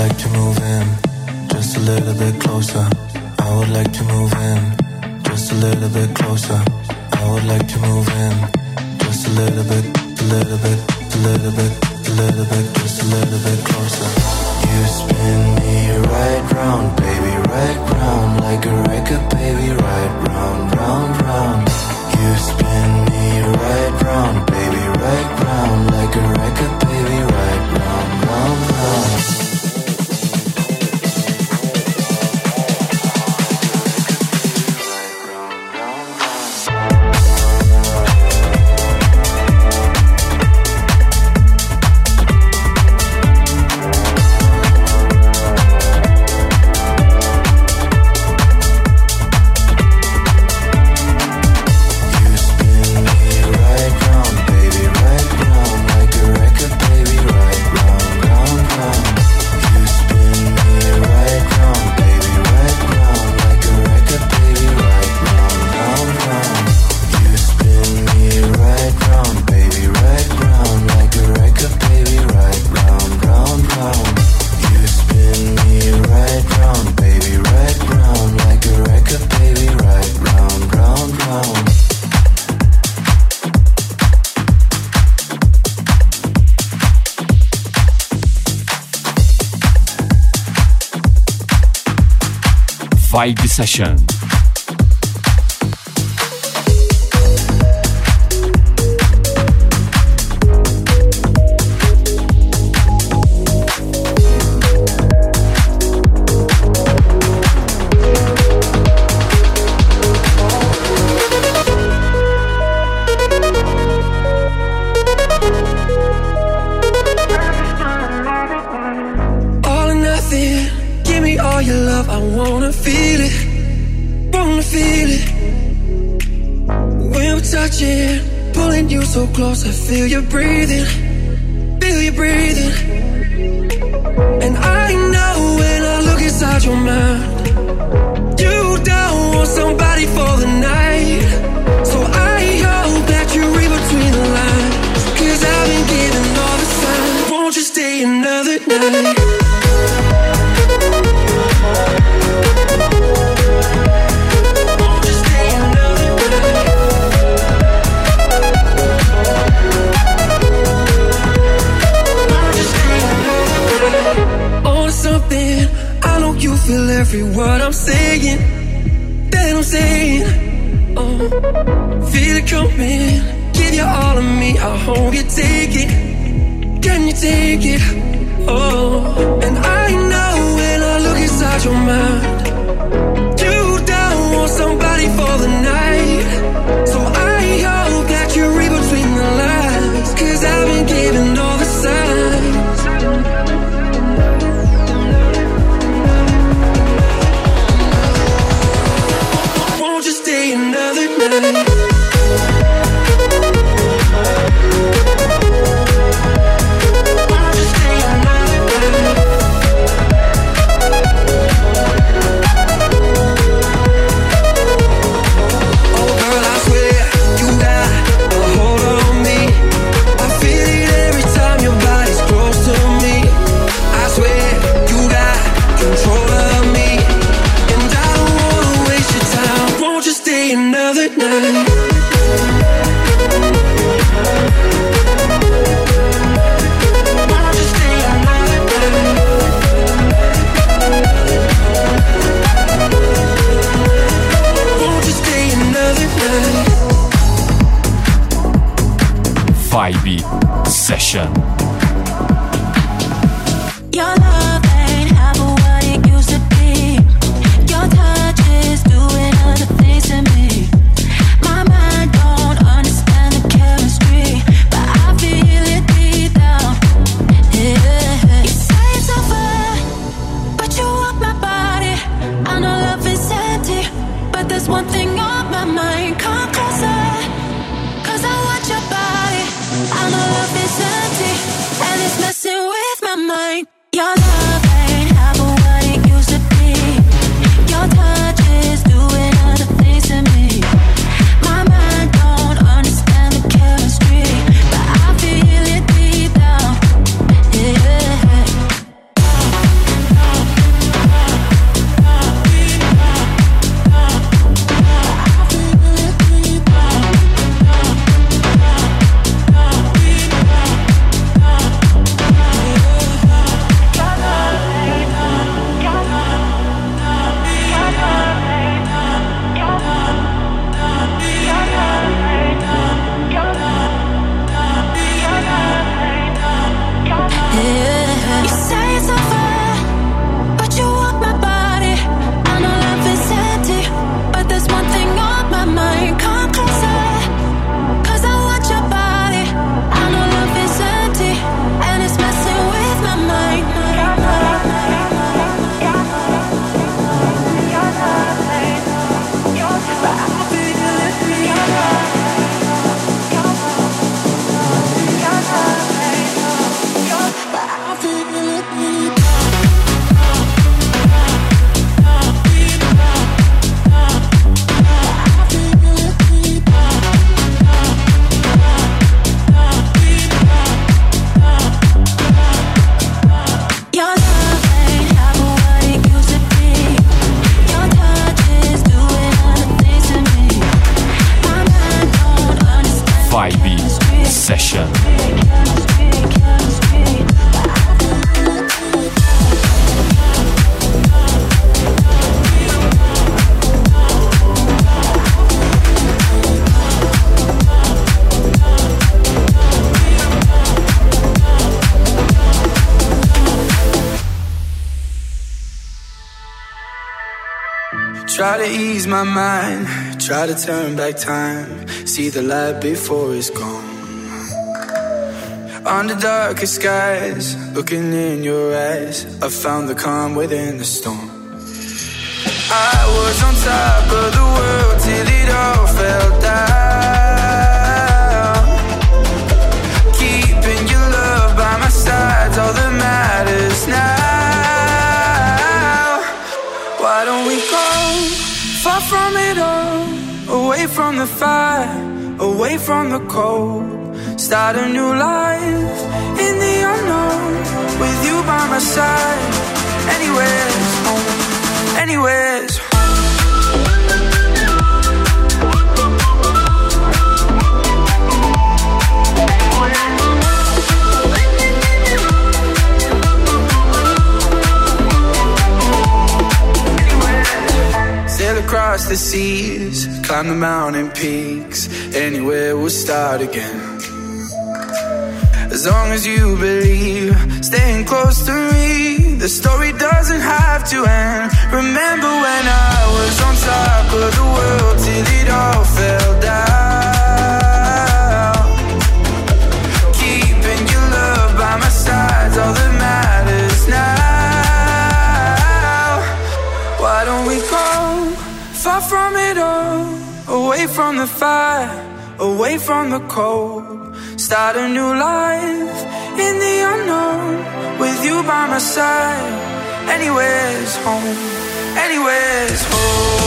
like to move in, just a little bit closer. I would like to move in, just a little bit closer. I would like to move in, just a little bit, a little bit, a little bit, a little bit, just a little bit closer. You spin me right round, baby, right round, like a record, baby, right round, round, round. You spin me right round, baby, right round, like a record, baby, right round, round, round. Session. Nation. Ease my mind, try to turn back time, see the light before it's gone. Under darkest skies, looking in your eyes, I found the calm within the storm. I was on top of the world till it all fell down. From it all, away from the fire, away from the cold? Start a new life in the unknown, with you by my side. Anywhere's home, anywhere's across the seas, climb the mountain peaks. Anywhere we'll start again. As long as you believe, staying close to me, the story doesn't have to end. Remember when I was on top of the world till it all fell down. From it all, away from the fire, away from the cold? Start a new life in the unknown, with you by my side. Anywhere's home, anywhere's home.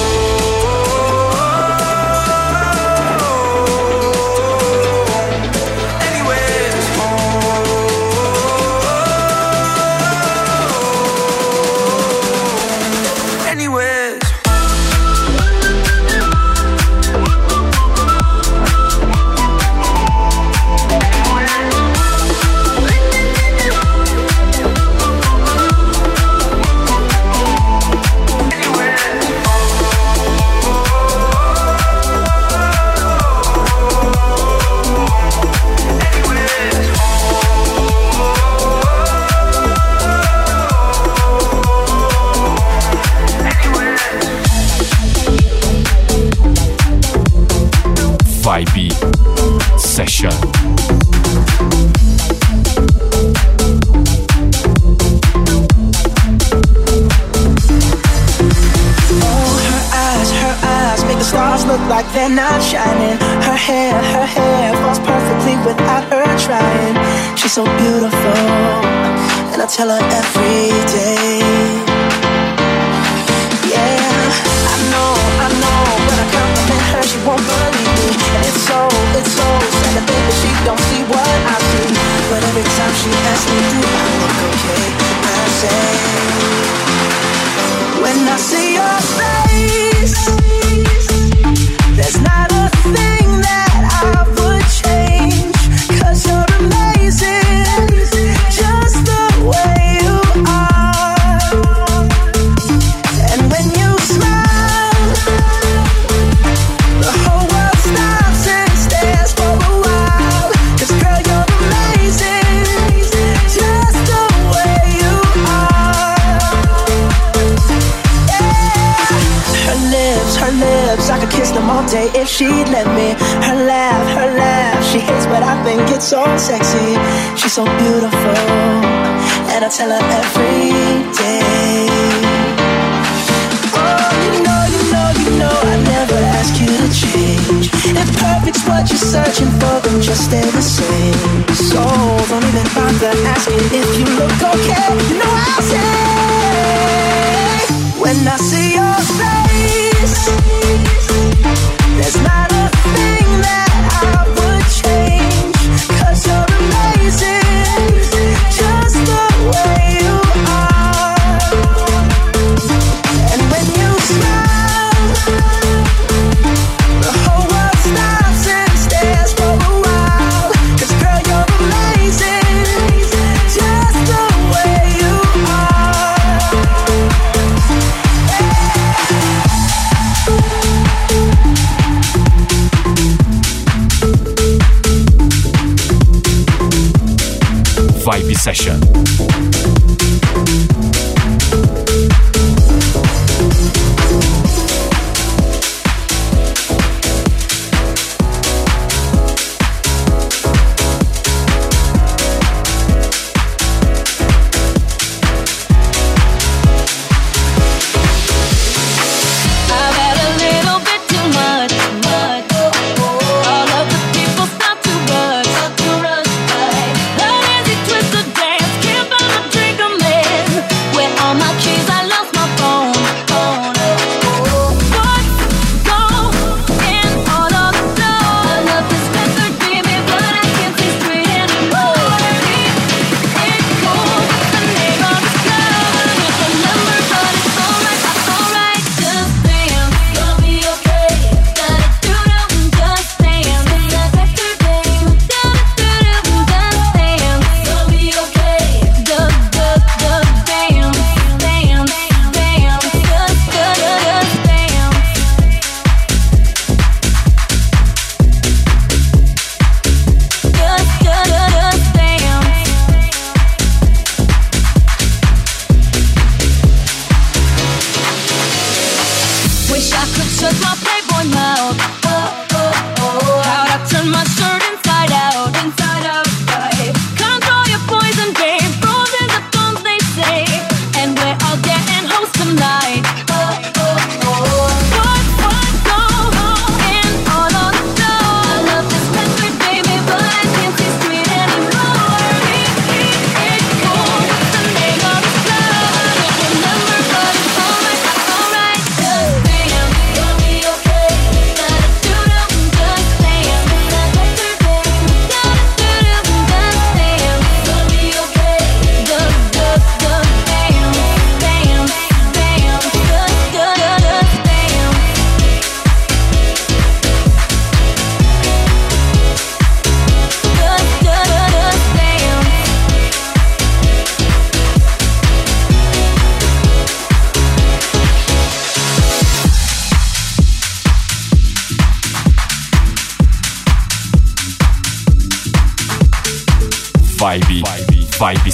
Perfect's what you're searching for, then just stay the same. So don't even bother asking if you look okay. You know I'll say when I see your face. There's not a thing that I would change. Cause you're amazing, just the way Session.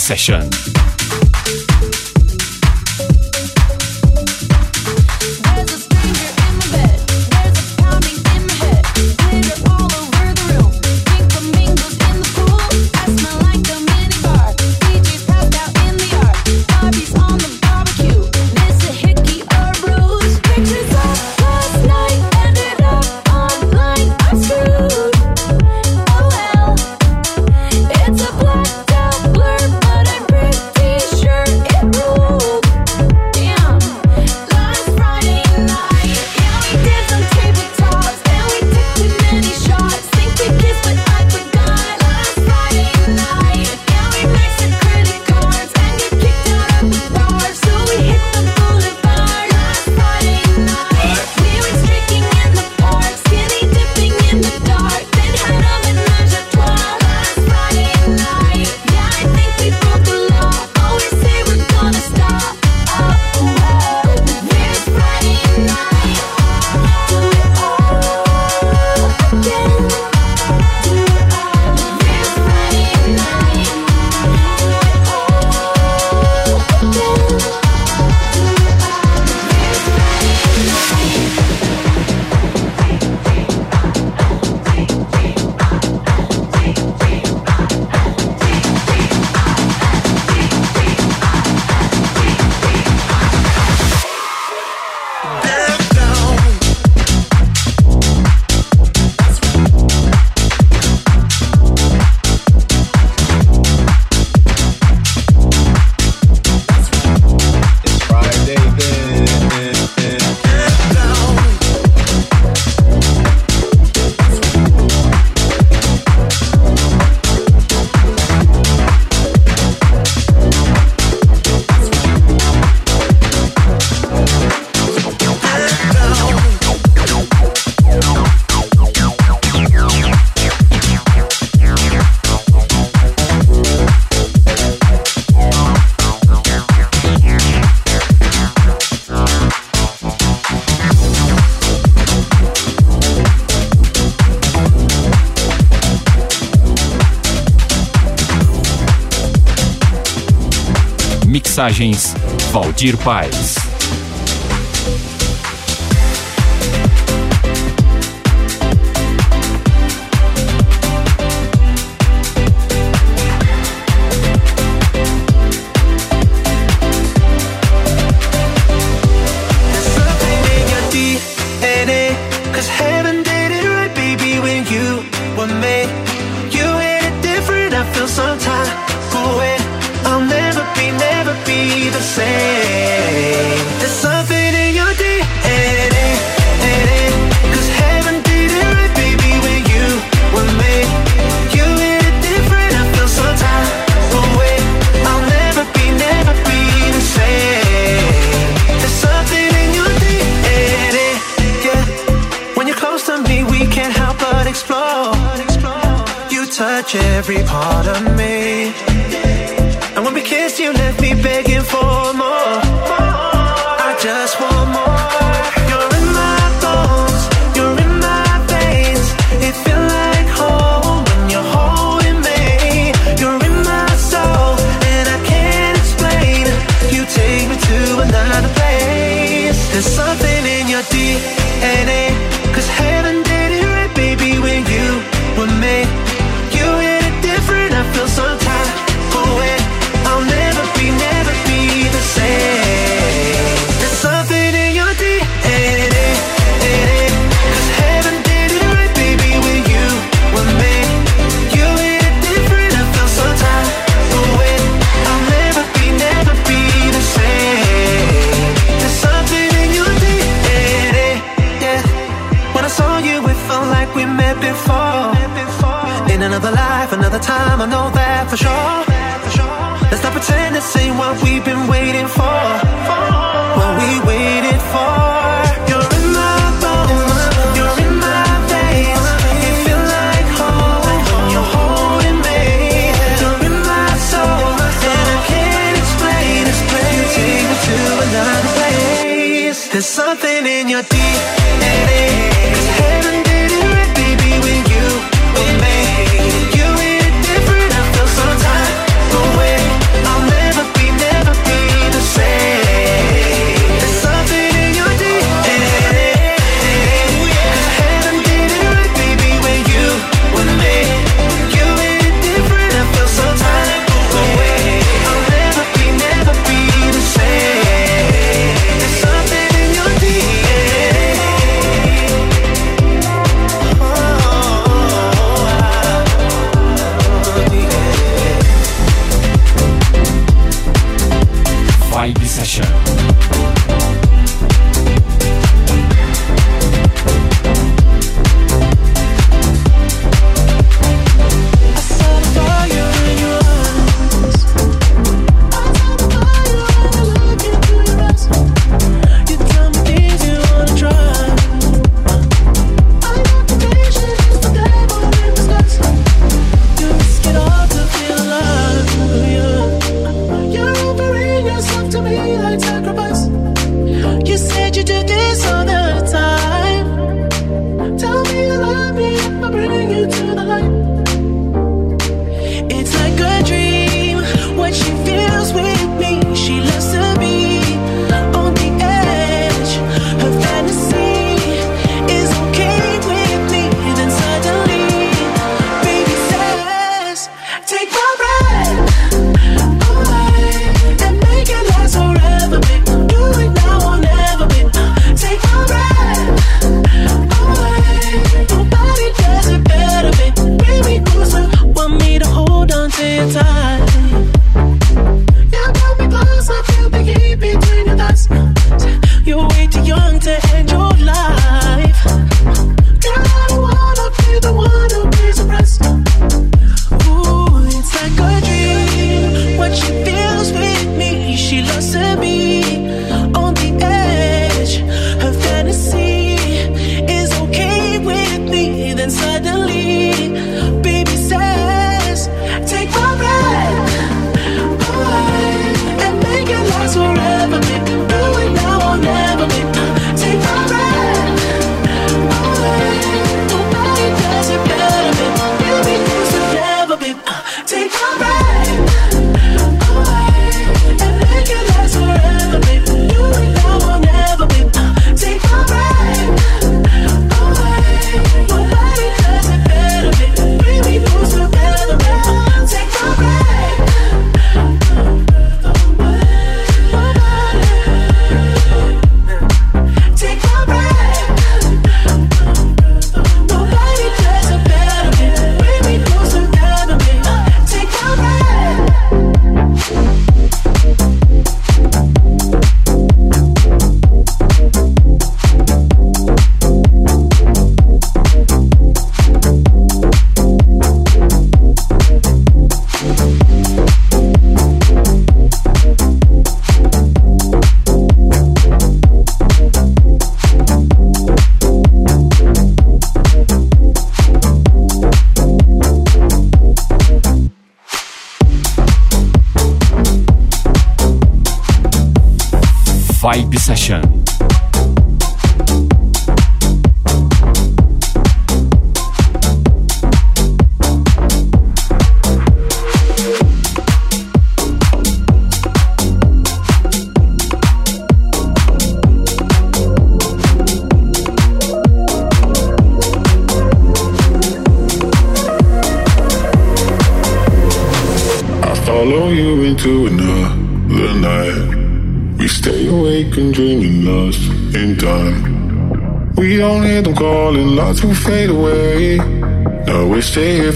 Session. Mensagens, Valdir Paz. part of me. And when we kissed, you left me begging for more. I just want more. You're in my bones, you're in my veins. It feels like home when you're holding me. You're in my soul, and I can't explain. You take me to another place. There's something in your DNA. Cause heaven did it right, baby, when you were made the. we've been waiting for.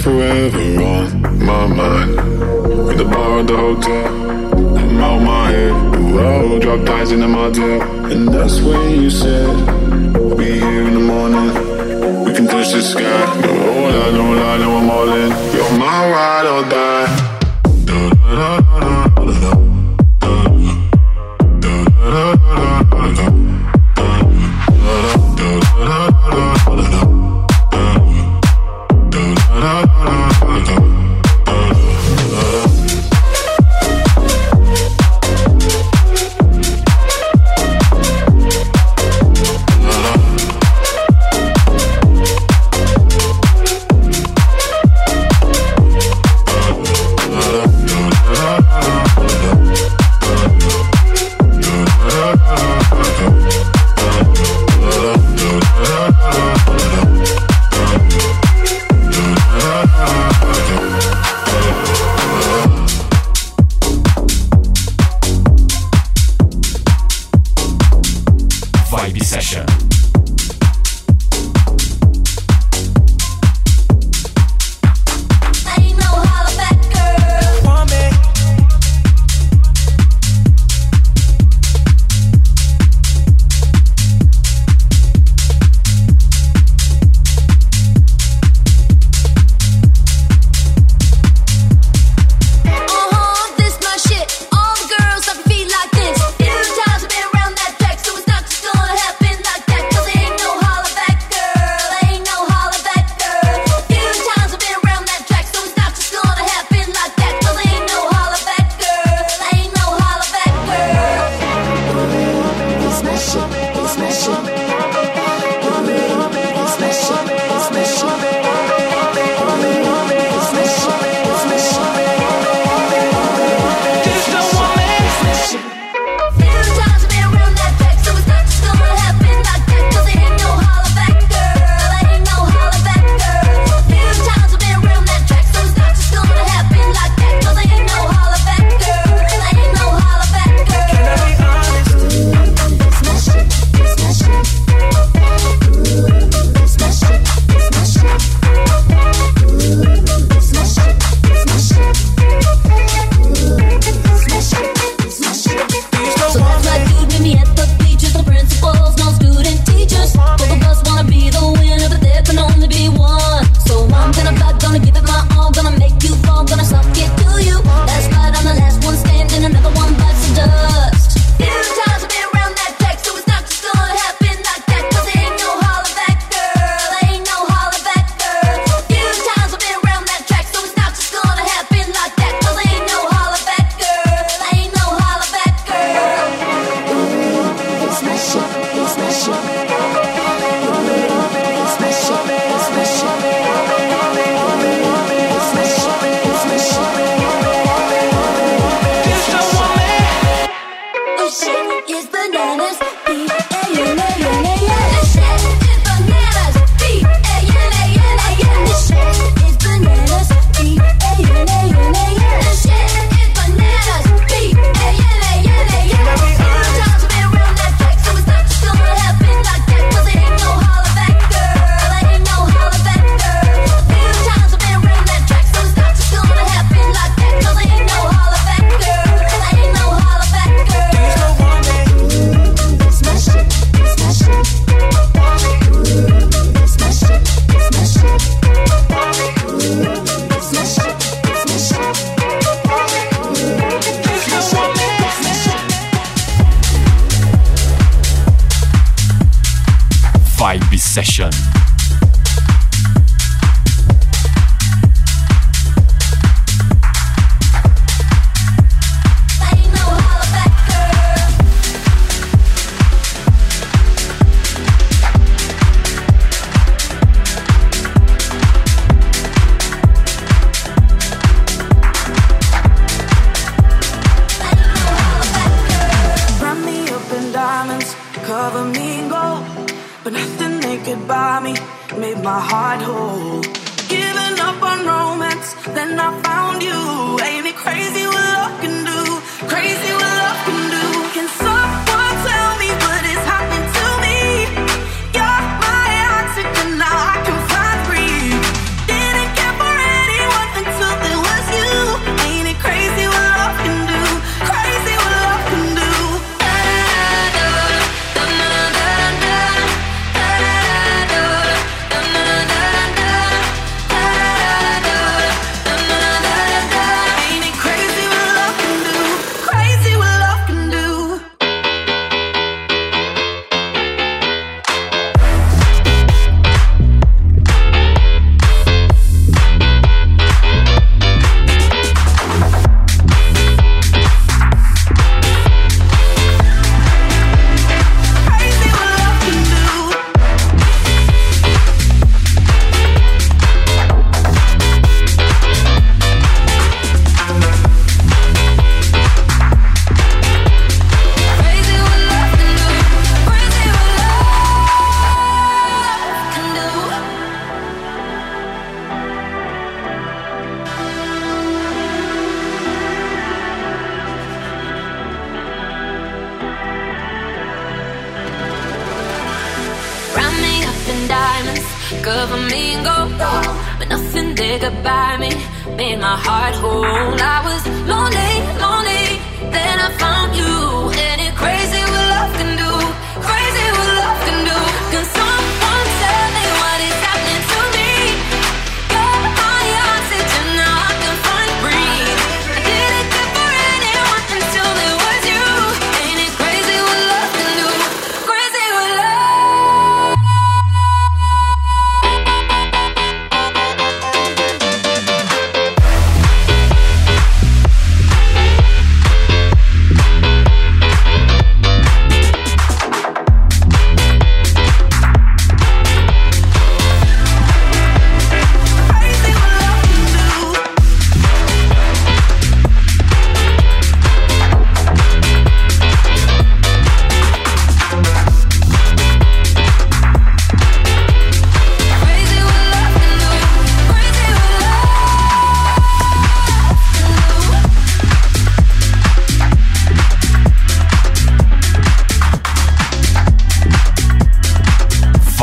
Forever on my mind. In the bar at the hotel, I'm out my head. I'll drop ties into my deal. And that's when you said, I'll be here in the morning. We can touch the sky. No, I know, I know I'm all in. You're my ride or die. Da, da, da.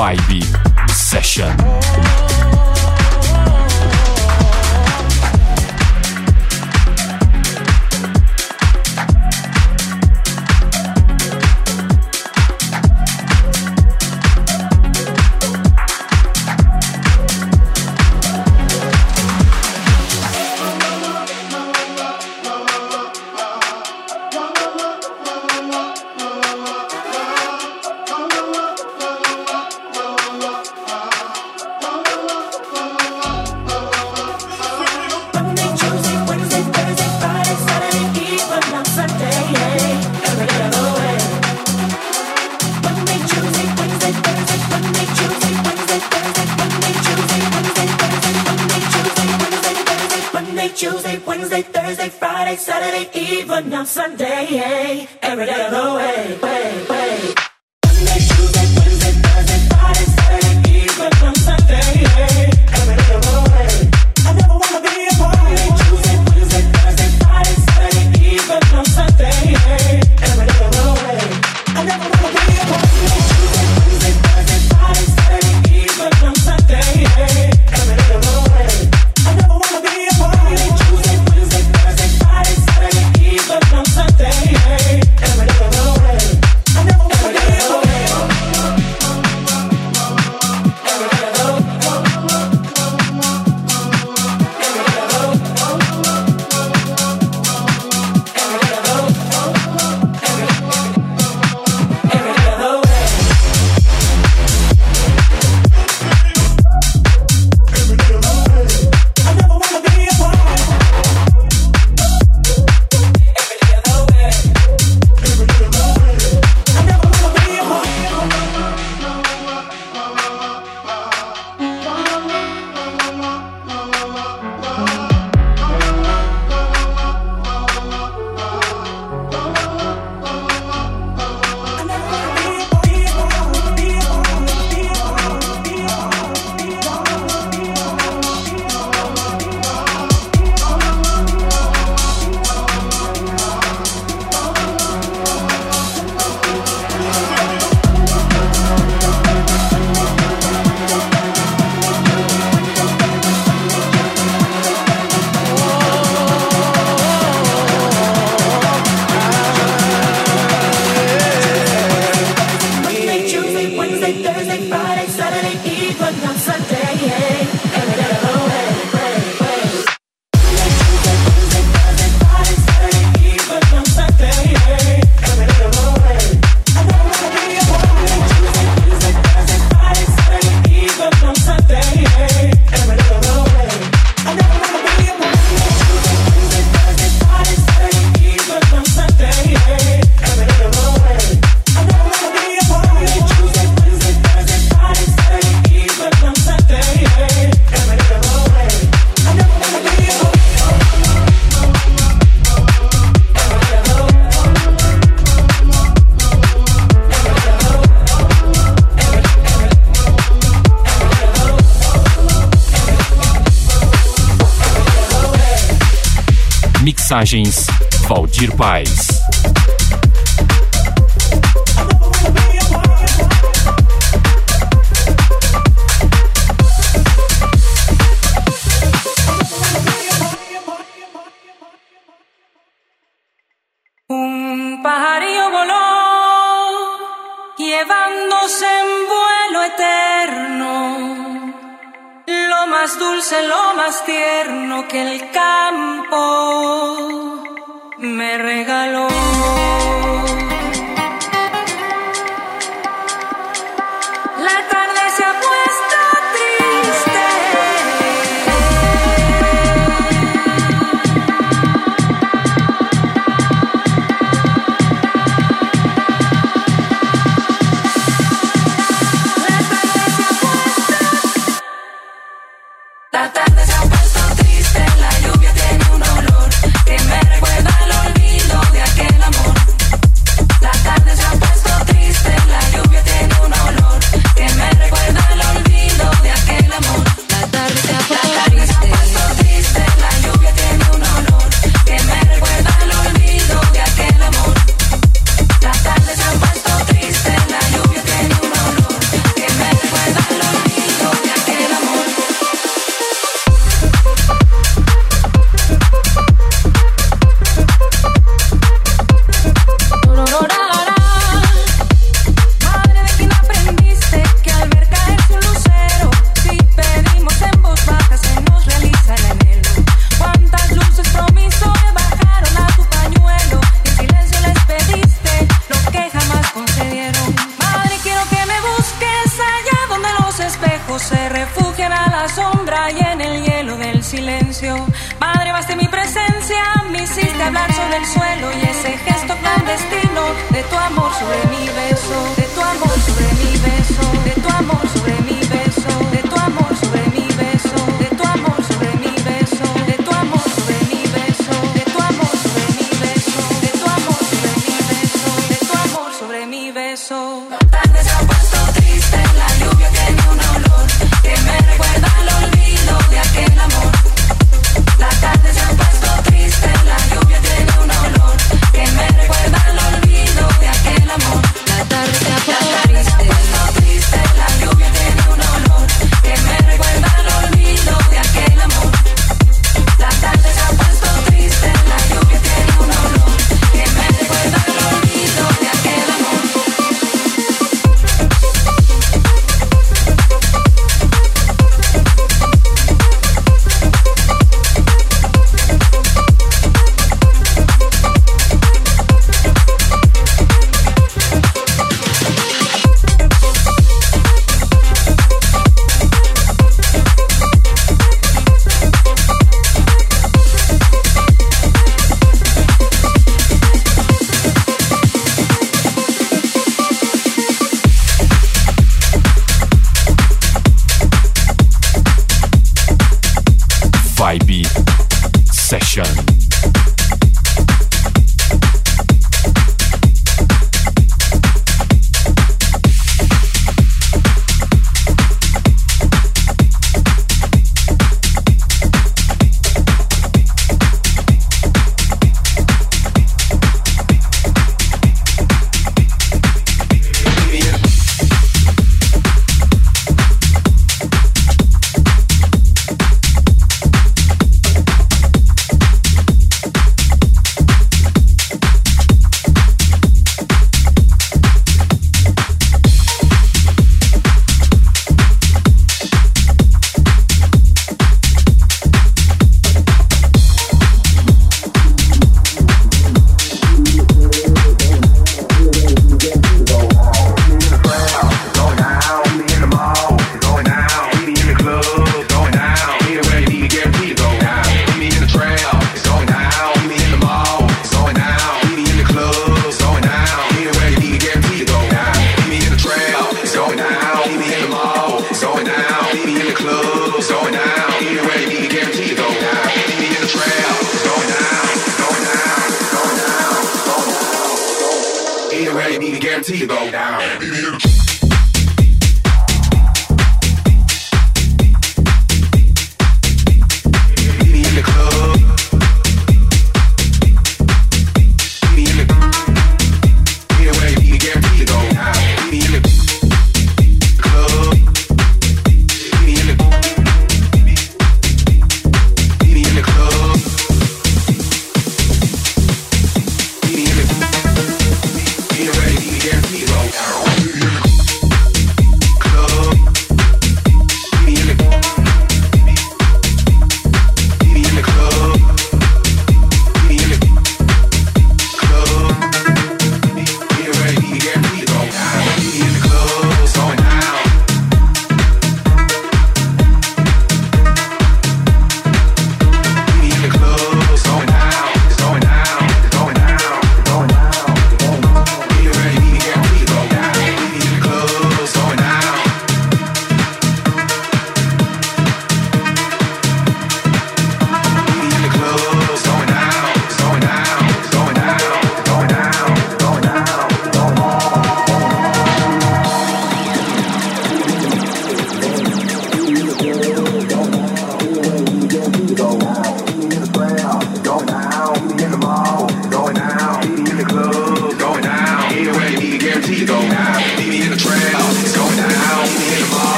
Vibe Session. Valdir Paz. Más dulce, lo más tierno que el campo me regaló. sombra y en el hielo del silencio. Madre, baste mi presencia, me hiciste hablar sobre el suelo y ese gesto clandestino de tu amor sobre mi beso, de tu amor sobre mi beso, de tu amor. Sobre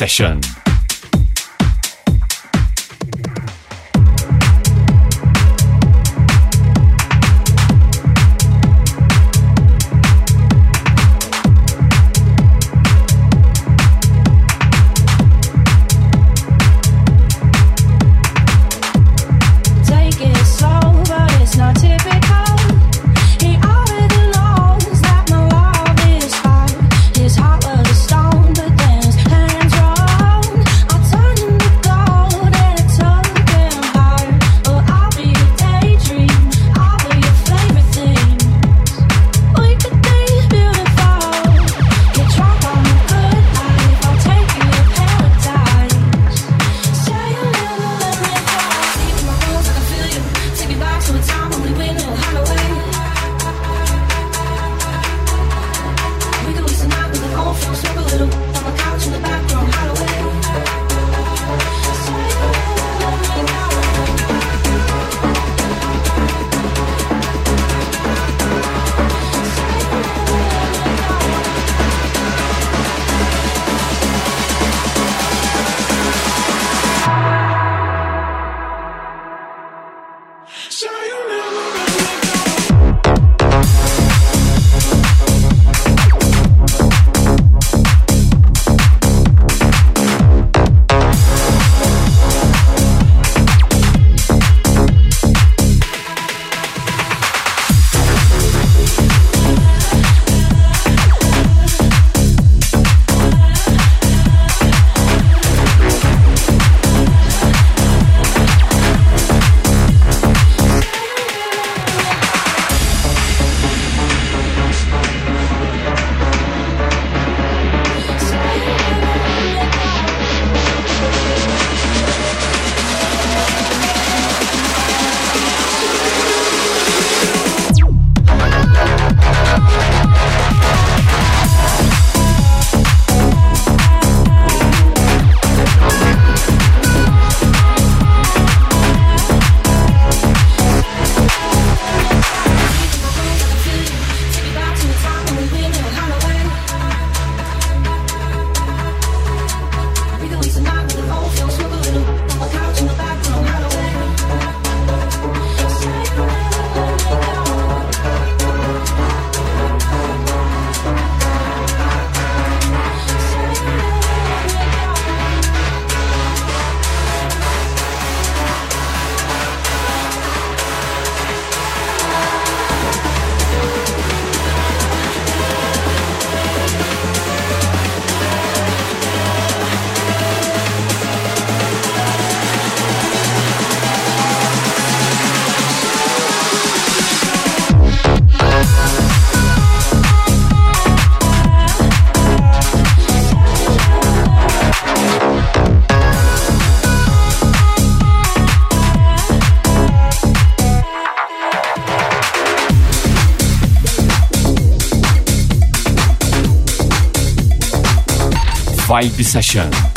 Session. Vibe Session.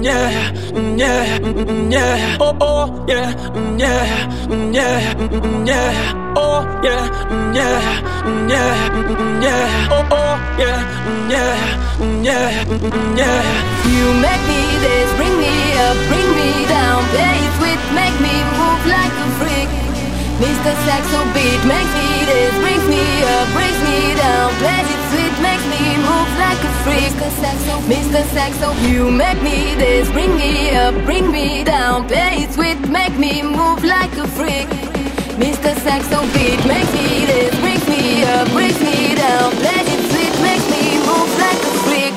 Mm, yeah, mm, yeah, mm, yeah, oh, oh, yeah, mm, yeah, yeah, yeah. oh, yeah, mm, yeah, mm, yeah, mm, yeah, oh, oh, yeah, yeah, yeah, yeah. You make me this, bring me up, bring me down, play sweet, make me move like a freak. Mr. Saxo beat makes me this, brings me up, brings me down, play it sweet, makes me move like a freak. Mr. Saxo, oh, Mr. Saxo, you make me this, bring me up, bring me down, play it sweet, make me move like a freak. Mr. Saxo oh, beat makes me this, bring me up, bring me down, play it sweet, make me move like a freak.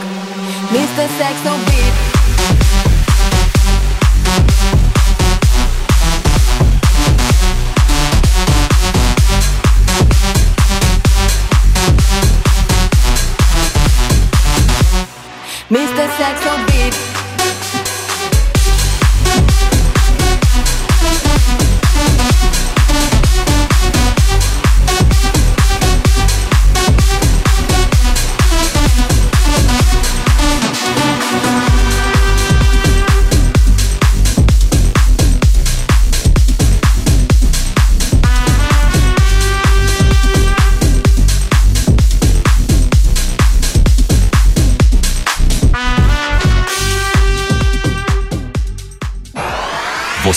Mr. Saxo oh, beat. Mr.